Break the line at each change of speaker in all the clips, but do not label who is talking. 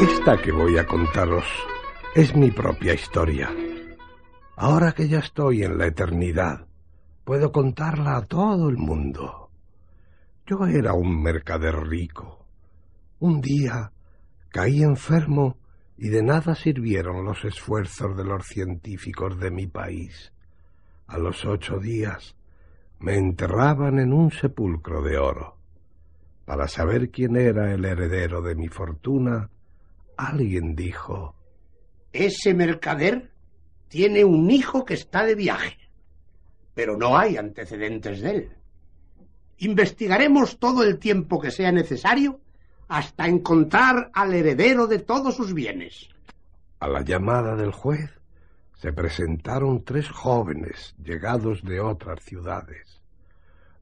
Esta que voy a contaros es mi propia historia. Ahora que ya estoy en la eternidad, puedo contarla a todo el mundo. Yo era un mercader rico. Un día caí enfermo y de nada sirvieron los esfuerzos de los científicos de mi país. A los ocho días me enterraban en un sepulcro de oro. Para saber quién era el heredero de mi fortuna, alguien dijo
Ese mercader tiene un hijo que está de viaje, pero no hay antecedentes de él. Investigaremos todo el tiempo que sea necesario hasta encontrar al heredero de todos sus bienes.
A la llamada del juez se presentaron tres jóvenes llegados de otras ciudades.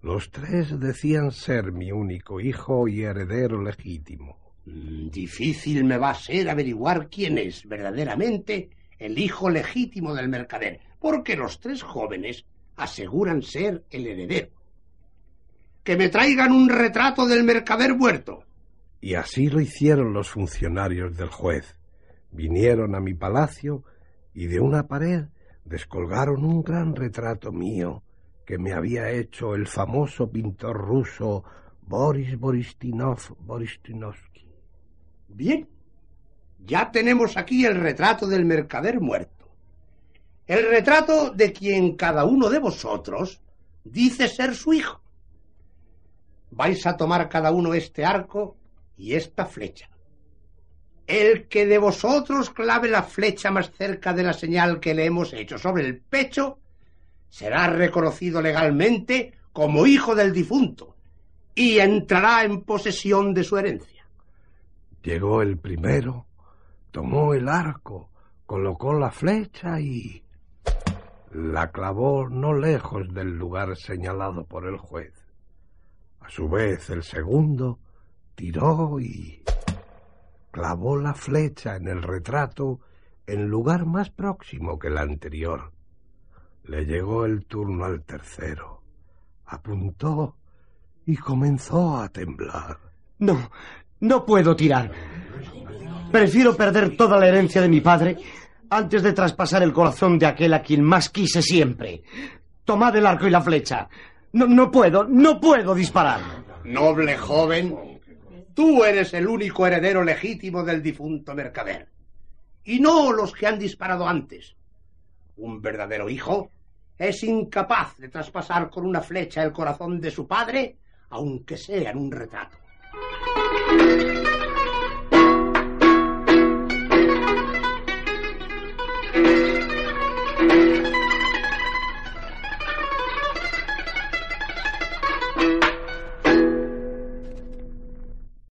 Los tres decían ser mi único hijo y heredero legítimo.
Mm, difícil me va a ser averiguar quién es verdaderamente el hijo legítimo del mercader, porque los tres jóvenes aseguran ser el heredero. Que me traigan un retrato del mercader muerto.
Y así lo hicieron los funcionarios del juez. Vinieron a mi palacio y de una pared descolgaron un gran retrato mío que me había hecho el famoso pintor ruso Boris Boristinov Boristinovsky.
Bien, ya tenemos aquí el retrato del mercader muerto. El retrato de quien cada uno de vosotros dice ser su hijo. Vais a tomar cada uno este arco y esta flecha. El que de vosotros clave la flecha más cerca de la señal que le hemos hecho sobre el pecho será reconocido legalmente como hijo del difunto y entrará en posesión de su herencia.
Llegó el primero, tomó el arco, colocó la flecha y la clavó no lejos del lugar señalado por el juez. A su vez el segundo tiró y clavó la flecha en el retrato en lugar más próximo que el anterior. Le llegó el turno al tercero. Apuntó y comenzó a temblar.
No, no puedo tirar. Prefiero perder toda la herencia de mi padre antes de traspasar el corazón de aquel a quien más quise siempre. Tomad el arco y la flecha. No, no puedo, no puedo disparar.
Noble joven, Tú eres el único heredero legítimo del difunto mercader, y no los que han disparado antes. Un verdadero hijo es incapaz de traspasar con una flecha el corazón de su padre, aunque sea en un retrato.